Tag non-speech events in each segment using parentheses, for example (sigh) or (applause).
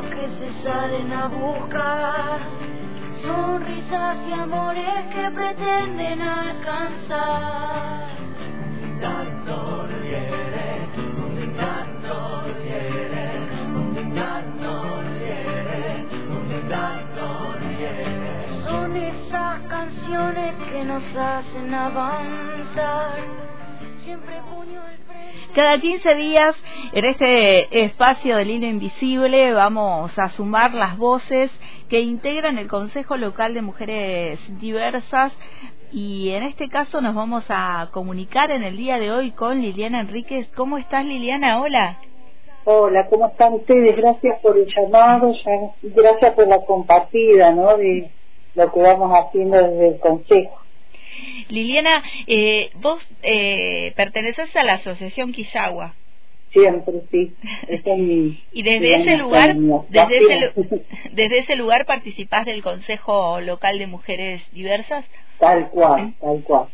que se salen a buscar, sonrisas y amores que pretenden alcanzar. Que nos hacen avanzar, siempre puño al frente. Cada 15 días, en este espacio del hilo invisible, vamos a sumar las voces que integran el Consejo Local de Mujeres Diversas y en este caso nos vamos a comunicar en el día de hoy con Liliana Enríquez. ¿Cómo estás Liliana? Hola. Hola, ¿cómo están ustedes? Gracias por el llamado, ya- gracias por la compartida, ¿no? De lo que vamos haciendo desde el Consejo. Liliana, eh, vos eh, perteneces a la Asociación Quillagua. Siempre, sí. Es mi- (laughs) Y desde mi ese lugar, (laughs) desde ese, desde lugar participás del Consejo Local de Mujeres Diversas. Tal cual, tal cual.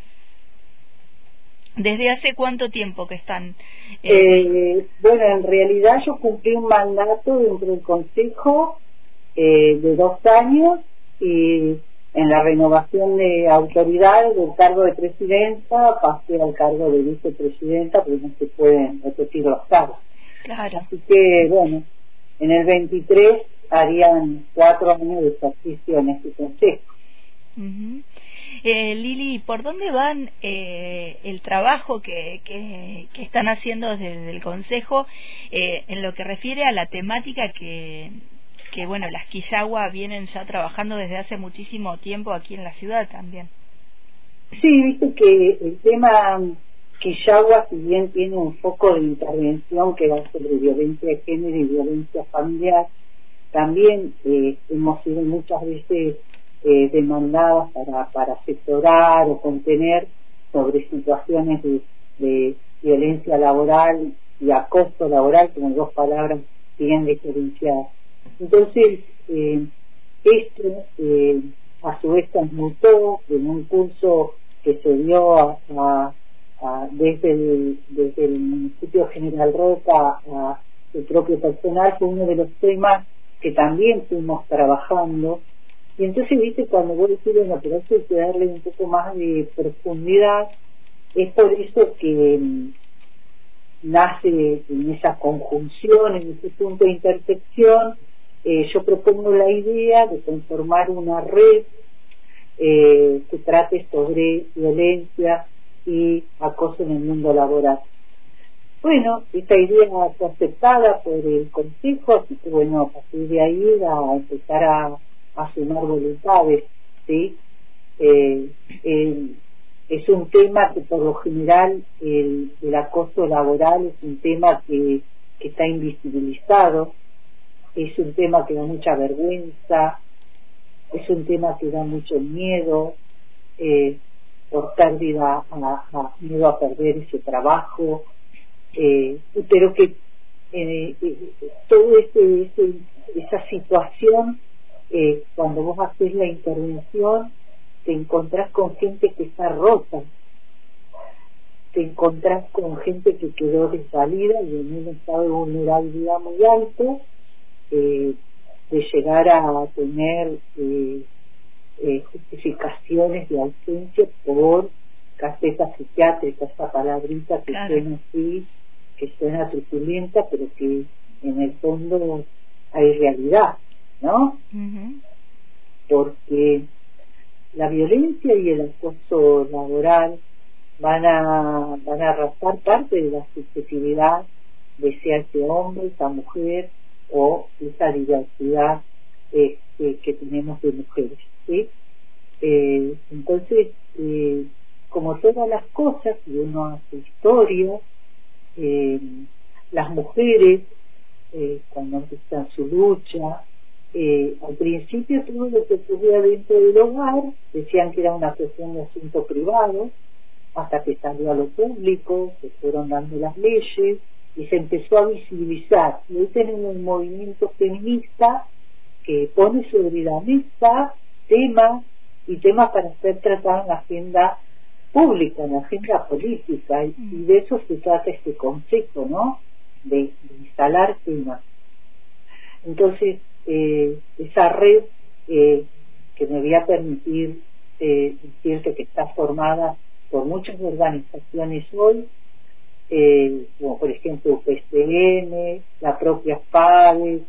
¿Desde hace cuánto tiempo que están? eh, Eh, bueno, en realidad yo cumplí un mandato dentro del Consejo eh, de dos años y en la renovación de autoridades del cargo de presidenta pasé al cargo de vicepresidenta porque no se pueden repetir los cargos. claro. Así que, bueno, en el 23 harían cuatro años de ejercicio en este consejo. Ujú. Eh, Lili, ¿por dónde van eh, el trabajo que, que, que están haciendo desde el Consejo eh, en lo que refiere a la temática que, que, bueno, las Quillagua vienen ya trabajando desde hace muchísimo tiempo aquí en la ciudad también? Sí, viste que el tema Quillagua, si bien tiene un foco de intervención que va sobre violencia de género y violencia familiar, también eh, hemos sido muchas veces eh, demandadas para, para asesorar o contener sobre situaciones de, de violencia laboral y acoso laboral, como dos palabras bien diferenciadas. Entonces, eh, esto eh, a su vez transmutó en un curso que se dio a- a- desde, el, desde el municipio General Roca a el propio personal, fue uno de los temas que también fuimos trabajando. Y entonces, viste, cuando vos decís, bueno, pero eso hay que darle un poco más de profundidad, es por eso que mm, nace en esa conjunción, en ese punto de intersección, eh, yo propongo la idea de conformar una red eh, que trate sobre violencia y acoso en el mundo laboral. Bueno, esta idea fue aceptada por el Consejo, así que bueno, a partir de ahí a empezar a, sumar voluntades, ¿sí? Eh, es un tema que por lo general el, el acoso laboral es un tema que, que está invisibilizado, es un tema que da mucha vergüenza, es un tema que da mucho miedo, eh, por pérdida, a, miedo a perder ese trabajo, eh, pero que eh, eh, todo ese, ese- esa situación, eh, cuando vos haces la intervención, te encontrás con gente que está rota, te encontrás con gente que quedó desvalida y en un estado de vulnerabilidad muy alto, eh, de llegar a tener eh, eh, justificaciones de ausencia por carpeta psiquiátrica, esa palabrita que Claro. suena así, que suena truculenta, pero que en el fondo hay realidad, ¿no? Ujú. porque la violencia y el acoso laboral van a, van a arrastrar parte de la subjetividad de sea ese hombre, esa mujer o esa diversidad este, que tenemos de mujeres. ¿sí? Eh, entonces, eh, como todas las cosas, y uno hace historia, eh, las mujeres, eh, cuando empiezan su lucha, eh, al principio todo lo que ocurría dentro del hogar decían que era una cuestión de asunto privado, hasta que salió a lo público, se fueron dando las leyes y se empezó a visibilizar. Y hoy tenemos un movimiento feminista que pone sobre la mesa temas y temas para ser tratados en la agenda pública, en la agenda política, y, de eso se trata este concepto, ¿no? De, instalar temas. Entonces, eh, esa red eh, que me voy a permitir eh, decirte que está formada por muchas organizaciones hoy, eh, como por ejemplo UPCN, la propia FADE,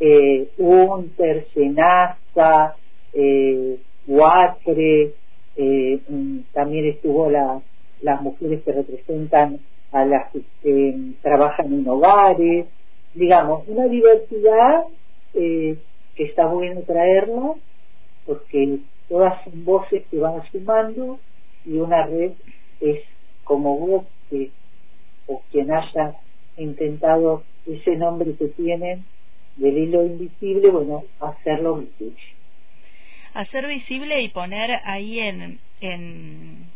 eh, UNTER, SENASA, eh, eh, mm, también estuvo la, las mujeres que representan a las que trabajan en hogares, digamos, una diversidad eh, que está bueno traerla porque todas son voces que van sumando y una red es como vos que, o quien haya intentado ese nombre que tienen del hilo invisible, bueno, hacerlo visible hacer visible y poner ahí en, en,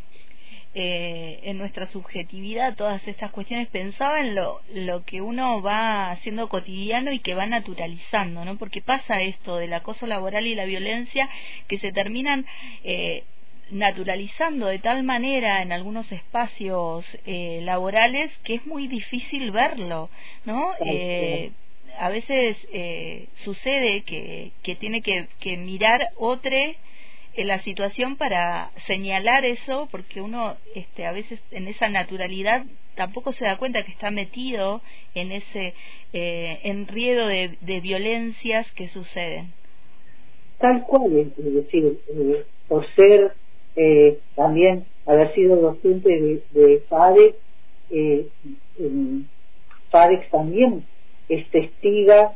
eh, en nuestra subjetividad todas estas cuestiones. Pensaba en lo, lo que uno va haciendo cotidiano y que va naturalizando, ¿no? Porque pasa esto del acoso laboral y la violencia que se terminan eh, naturalizando de tal manera en algunos espacios eh, laborales que es muy difícil verlo, ¿no? Eh, a veces eh, sucede que, que tiene que, que mirar otro en la situación para señalar eso porque uno este a veces en esa naturalidad tampoco se da cuenta que está metido en ese eh, enriedo de, de violencias que suceden tal cual es decir eh, por ser eh, también haber sido docente de, de FADEX eh, FADEX también es testiga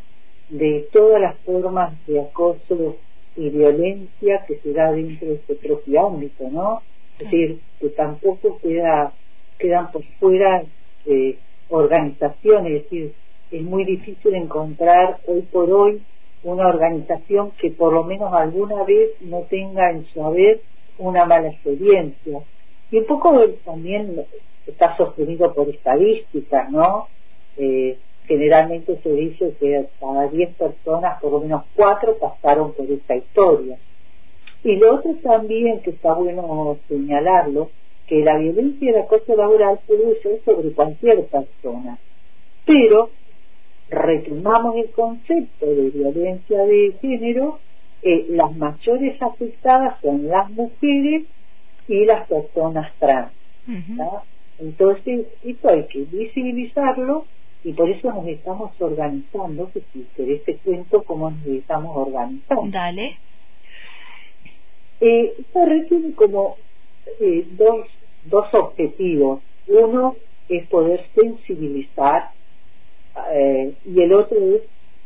de todas las formas de acoso y violencia que se da dentro de este propio ámbito, ¿no? Es decir, que tampoco queda, quedan por fuera eh, organizaciones, es decir, es muy difícil encontrar hoy por hoy una organización que por lo menos alguna vez no tenga en su haber una mala experiencia. Y un poco también está sostenido por estadísticas, ¿no? Eh, generalmente se dice que cada 10 personas, por lo menos 4 pasaron por esta historia. Y lo otro también que está bueno señalarlo, que la violencia y el acoso laboral puede sobre cualquier persona. Pero retomamos el concepto de violencia de género, eh, las mayores afectadas son las mujeres y las personas trans. Entonces, esto hay que visibilizarlo y por eso nos estamos organizando, que si querés te cuento cómo nos estamos organizando. Dale. Eh, esta red tiene como eh, dos, dos objetivos. Uno es poder sensibilizar eh, y el otro es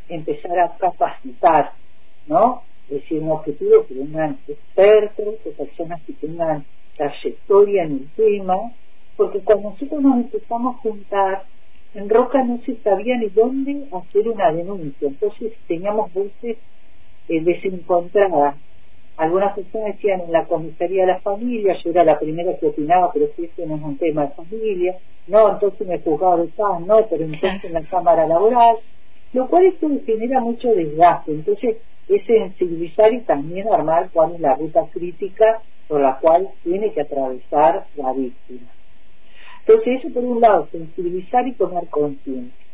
empezar a capacitar, ¿no? Es decir, un objetivo que tengan expertos, que personas que tengan trayectoria en el tema, porque cuando nosotros nos empezamos a juntar, en Roca no se sabía ni dónde hacer una denuncia, entonces teníamos voces eh, desencontradas. Algunas personas decían en la comisaría de la familia, yo era la primera que opinaba, pero si no es un tema de familia, no, entonces me juzgaba de paz, no, pero entonces en la cámara laboral, lo cual esto genera mucho desgaste, entonces es sensibilizar y también armar cuál es la ruta crítica por la cual tiene que atravesar la víctima. Entonces eso por un lado, sensibilizar y tomar conciencia.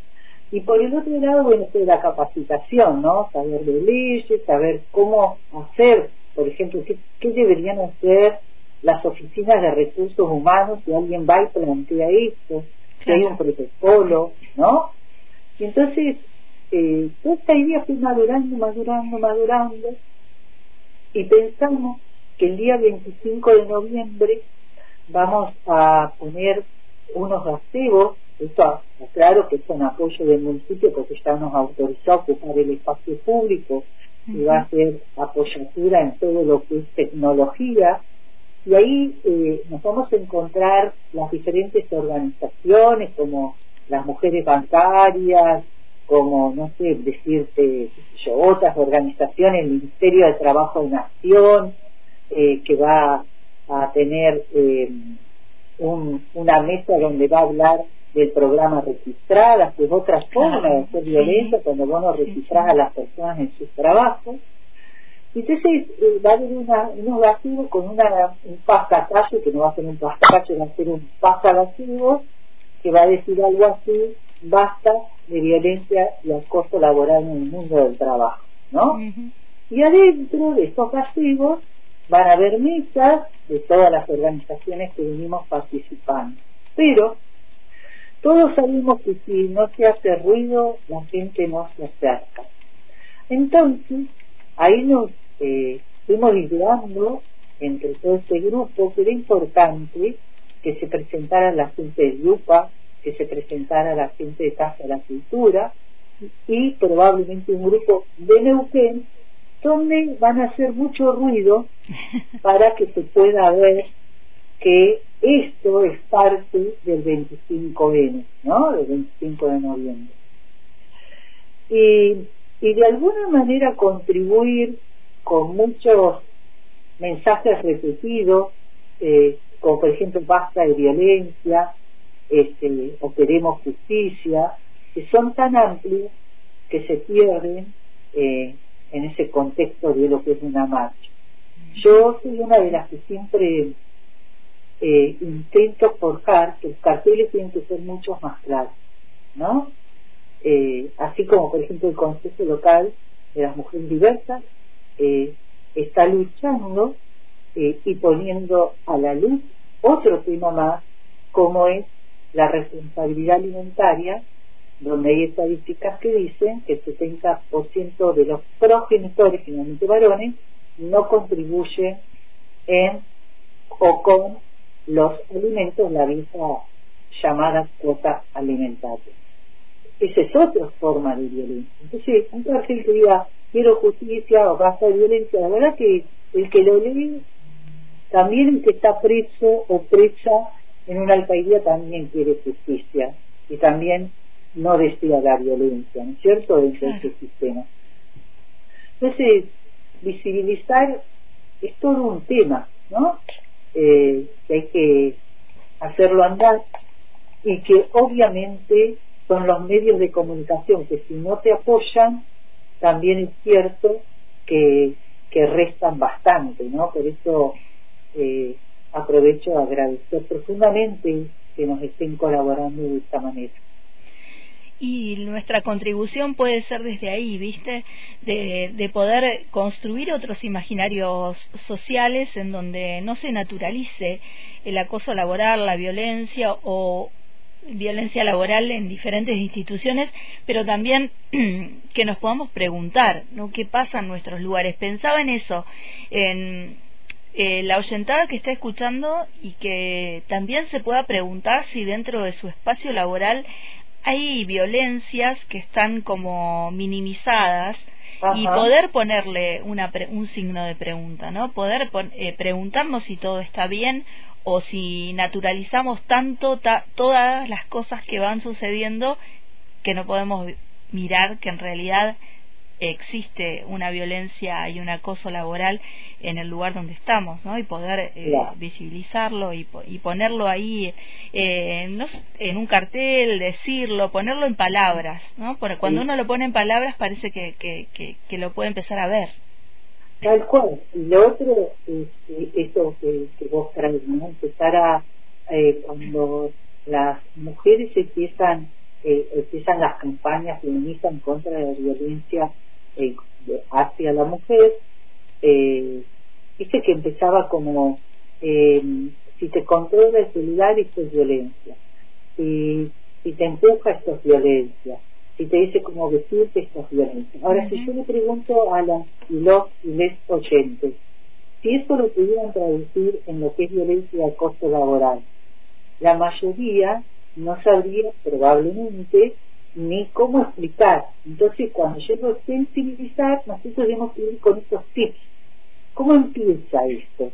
Y por el otro lado, bueno, esto de la capacitación, ¿no? Saber de leyes, saber cómo hacer, por ejemplo, qué, qué deberían hacer las oficinas de recursos humanos si alguien va y plantea esto, si hay un protocolo, ¿no? Y entonces, eh, toda esta idea fue madurando, madurando, madurando, y pensamos que el día 25 de noviembre vamos a poner unos activos, esto claro que son apoyo del municipio porque ya nos autorizó a ocupar el espacio público y va a ser apoyatura en todo lo que es tecnología. Y ahí eh, nos vamos a encontrar las diferentes organizaciones como las mujeres bancarias, como, no sé, decirte, yo, otras organizaciones, el Ministerio de Trabajo de Nación, eh, que va a tener eh, una mesa donde va a hablar del programa registradas, que es otra forma de hacer violencia cuando vos no registrás a las personas en sus trabajos. Entonces eh, va a haber una, unos lascivos con una, un pasacalle, que no va a ser un pasacalle, va a ser un pasacalle, que va a decir algo así, basta de violencia y acoso laboral en el mundo del trabajo, ¿no? Y adentro de estos castigos van a haber mesas de todas las organizaciones que venimos participando. Pero todos sabemos que si no se hace ruido, la gente no se acerca. Entonces, ahí nos eh, fuimos liderando entre todo este grupo que era importante que se presentara la gente de Lupa, que se presentara la gente de Casa de la Cultura y probablemente un grupo de Neuquén donde van a hacer mucho ruido (laughs) para que se pueda ver que esto es parte del 25N, ¿no? Del 25 de noviembre. Y, y de alguna manera contribuir con muchos mensajes repetidos, eh, como por ejemplo basta de violencia, este, o queremos justicia, que son tan amplios que se pierden eh, en ese contexto de lo que es una marcha. Yo soy una de las que siempre eh, intento forjar que los carteles tienen que ser mucho más claros, ¿no? Eh, así como por ejemplo el Consejo Local de las Mujeres Diversas eh, está luchando eh, y poniendo a la luz otro tema más como es la responsabilidad alimentaria donde hay estadísticas que dicen que el 70% de los progenitores, generalmente varones, no contribuyen en o con los alimentos, la vieja llamada cuota alimentaria. Esa es otra forma de violencia. Entonces, un cartel que diga quiero justicia o basta de violencia, la verdad que el que lo lee, también el que está preso o presa en una alcaldía también quiere justicia y también no desea la violencia, ¿no es cierto?, dentro de ese sistema. Entonces, visibilizar es todo un tema, ¿no? Eh, que hay que hacerlo andar y que obviamente son los medios de comunicación que si no te apoyan, también es cierto que, que restan bastante, ¿no? Por eso eh, aprovecho a agradecer profundamente que nos estén colaborando de esta manera y nuestra contribución puede ser desde ahí, ¿viste? De, de, poder construir otros imaginarios sociales en donde no se naturalice el acoso laboral, la violencia o violencia laboral en diferentes instituciones, pero también (clears throat) que nos podamos preguntar, ¿no? ¿Qué pasa en nuestros lugares? Pensaba en eso, en eh, la oyentada que está escuchando y que también se pueda preguntar si dentro de su espacio laboral hay violencias que están como minimizadas y poder ponerle una un signo de pregunta, ¿no? Poder eh, preguntarnos si todo está bien o si naturalizamos tanto todas las cosas que van sucediendo que no podemos mirar que en realidad existe una violencia y un acoso laboral en el lugar donde estamos, ¿no? Y poder eh, visibilizarlo y, y, ponerlo ahí eh, en un cartel, decirlo, ponerlo en palabras, ¿no? Porque cuando uno lo pone en palabras parece que, que, que, lo puede empezar a ver. Tal cual. Y lo otro es eso que, vos traes, ¿no? Empezar a, eh, cuando las mujeres empiezan eh, empiezan las campañas feministas en contra de la violencia eh, hacia la mujer, eh, dice que empezaba como, eh, si te controla el celular, esto es violencia. Si, si te empuja, esto es violencia. Si te dice cómo vestirte, esto es violencia. Ahora, si yo le pregunto a las los y les oyentes, si esto lo pudieran traducir en lo que es violencia y acoso laboral, la mayoría no sabría probablemente ni cómo explicar. Entonces, cuando yo lo sensibilizar, nosotros tenemos que ir con estos tips. ¿Cómo empieza esto?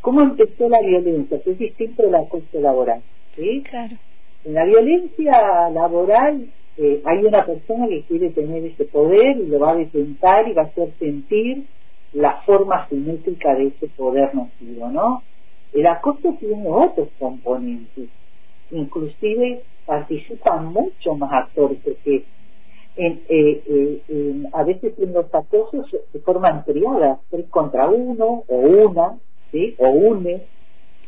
¿Cómo empezó la violencia? Que es distinto de la acoso laboral. ¿sí? Claro. En la violencia laboral eh, hay una persona que quiere tener ese poder y lo va a detentar y va a hacer sentir la forma simétrica de ese poder nocivo, ¿no? El acoso tiene otros componentes, inclusive participan mucho más actores porque en, eh, eh, a veces en los acosos se forman triadas, tres contra uno o una, o une.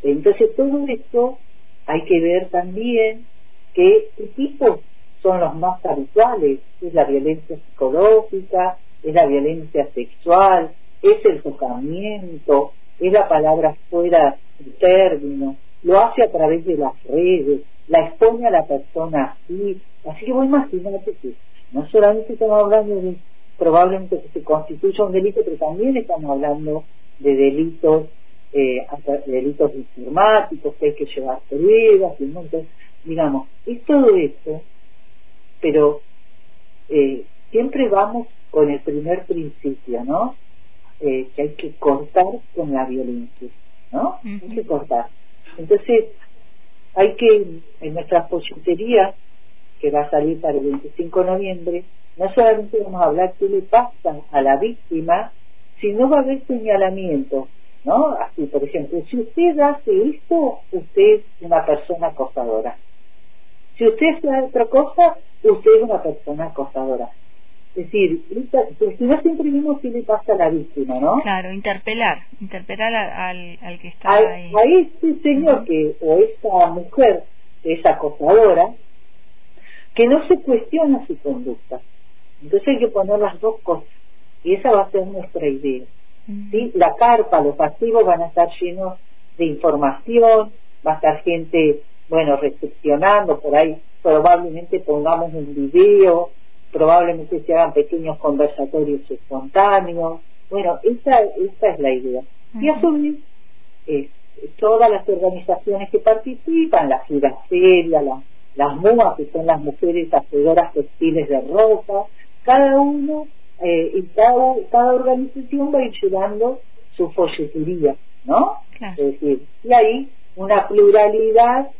Entonces todo esto hay que ver también qué tipos son los más habituales. Es la violencia psicológica, es la violencia sexual, es el tocamiento, es la palabra fuera de término, lo hace a través de las redes, la expone a la persona así. Así que vos imaginate que no solamente estamos hablando de probablemente que se constituya un delito, pero también estamos hablando de delitos eh, hasta delitos informáticos, que hay que llevar pruebas, y un montón. digamos, es todo esto, pero eh, siempre vamos con el primer principio, ¿no? Eh, que hay que cortar con la violencia, ¿no? Hay que cortar. Entonces, hay que, en nuestra folletería, que va a salir para el 25 de noviembre, no solamente vamos a hablar qué le pasa a la víctima, sino va a haber señalamiento, ¿no? Así, por ejemplo, si usted hace esto, usted es una persona acosadora. Si usted hace otra cosa, usted es una persona acosadora. Es decir, esta- pues, si no siempre vimos qué le pasa a la víctima, ¿no? Claro, interpelar, interpelar a- al, al que está a, ahí. a este señor que o esta mujer que es acosadora que no se cuestiona su conducta entonces hay que poner las dos cosas y esa va a ser nuestra idea Ujú. ¿sí? la carpa los pasivos van a estar llenos de información va a estar gente bueno recepcionando por ahí probablemente pongamos un video probablemente se hagan pequeños conversatorios espontáneos bueno esa esa es la idea y a su vez eh, todas las organizaciones que participan, la Giraferia, la, las MUA, que son las mujeres hacedoras textiles de ropa, cada uno eh, y cada, cada organización va a ir llevando su folletería, ¿no? Claro. Es decir, y hay una pluralidad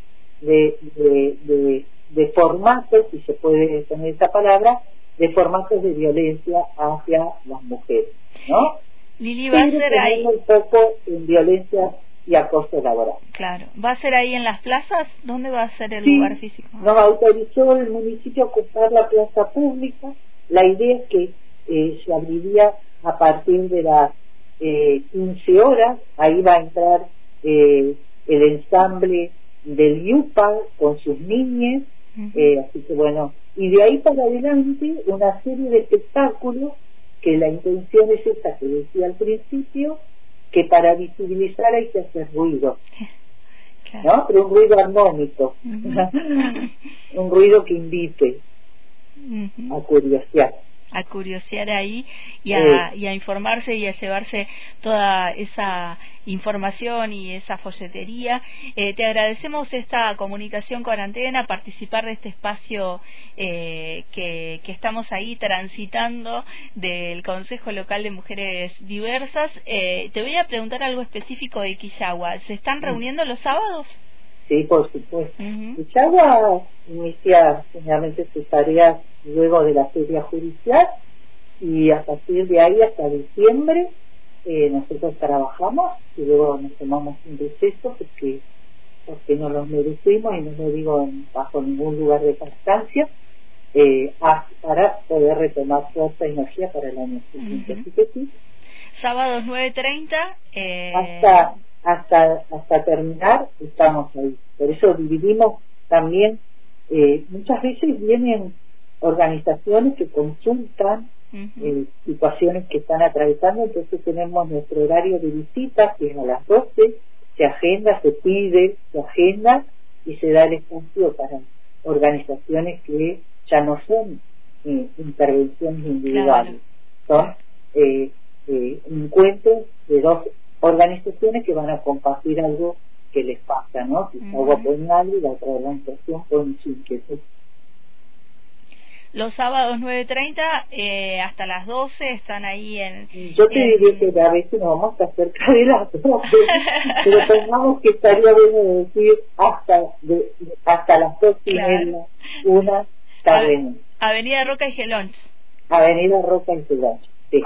de, de, de, de formatos, si se puede poner esa palabra, de formatos de violencia hacia las mujeres, ¿no? Lili va a ser ahí, un poco en violencia y acoso laboral. claro, va a ser ahí en las plazas, ¿dónde va a ser el Sí, lugar físico? Nos autorizó el municipio a ocupar la plaza pública. La idea es que eh, se abriría a partir de las eh, 15 horas. Ahí va a entrar eh, el ensamble del IUPA con sus niñas. Eh, así que bueno, y de ahí para adelante una serie de espectáculos que la intención es esta que decía al principio, que para visibilizar hay que hacer ruido, Claro. ¿no? Pero un ruido armónico, (laughs) un ruido que invite a curiosear. A curiosear ahí y a, y a informarse y a llevarse toda esa información y esa folletería. Eh, te agradecemos esta comunicación con Antena, participar de este espacio eh, que, que estamos ahí transitando del Consejo Local de Mujeres Diversas. Eh, te voy a preguntar algo específico de Quillagua. ¿Se están reuniendo los sábados? Sí, por supuesto. Ujú. Chagua inicia generalmente sus tareas luego de la feria judicial y a partir de ahí hasta diciembre eh, nosotros trabajamos y luego nos tomamos un receso porque porque no los merecemos y no lo digo en- bajo ningún lugar de constancia eh, a- para poder retomar fuerza y energía para el año siguiente. Ujú. Así que sí, Sábados 9.30. Eh, hasta hasta hasta terminar estamos ahí por eso dividimos también eh, muchas veces vienen organizaciones que consultan eh, situaciones que están atravesando entonces tenemos nuestro horario de visitas que es a las 12 se agenda se pide se agenda y se da el espacio para organizaciones que ya no son eh, intervenciones individuales son eh, eh, encuentros de dos organizaciones que van a compartir algo que les pasa, ¿no? Si agua pone algo y la otra organización pone su inquietud. Los sábados 9.30 eh, hasta las 12 están ahí en... Yo te en- diría que a veces nos vamos a acercar de las 12, (laughs) pero pensamos que estaría bueno decir hasta de, hasta las dos y Claro. media, una, bien. Avenida Roca y Gelonch. Avenida Roca y Ciudad. Sí.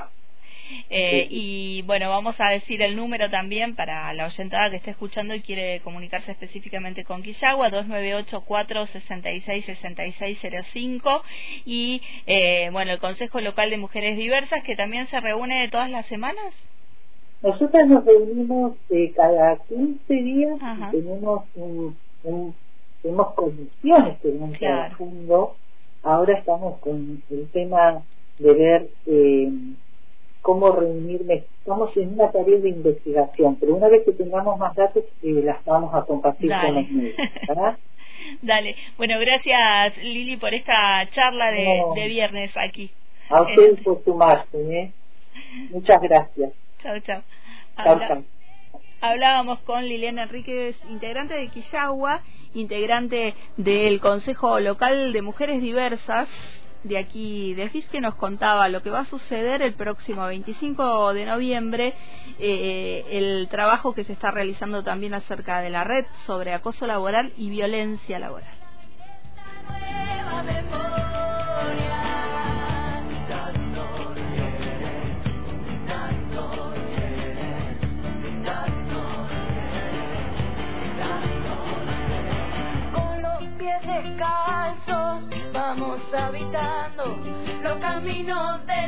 Eh, y bueno, vamos a decir el número también para la oyentada que esté escuchando y quiere comunicarse específicamente con Quillagua, 298-466-6605. Y eh, bueno, el Consejo Local de Mujeres Diversas que también se reúne todas las semanas. Nosotras nos reunimos eh, cada 15 días y tenemos un, tenemos comisiones que van claro. Ahora estamos con el tema de ver eh, cómo reunirme. Estamos en una tarea de investigación, pero una vez que tengamos más datos, eh, las vamos a compartir con los medios. (laughs) Dale. Bueno, gracias Lili por esta charla de, de viernes aquí. A ustedes por sumarse. ¿eh? Muchas gracias. Chao, chao. Habla, hablábamos con Liliana Enríquez, integrante de Quillagua, integrante del Consejo Local de Mujeres Diversas de aquí de FIS que nos contaba lo que va a suceder el próximo 25 de noviembre, eh, el trabajo que se está realizando también acerca de la red sobre acoso laboral y violencia laboral. Habitando los caminos de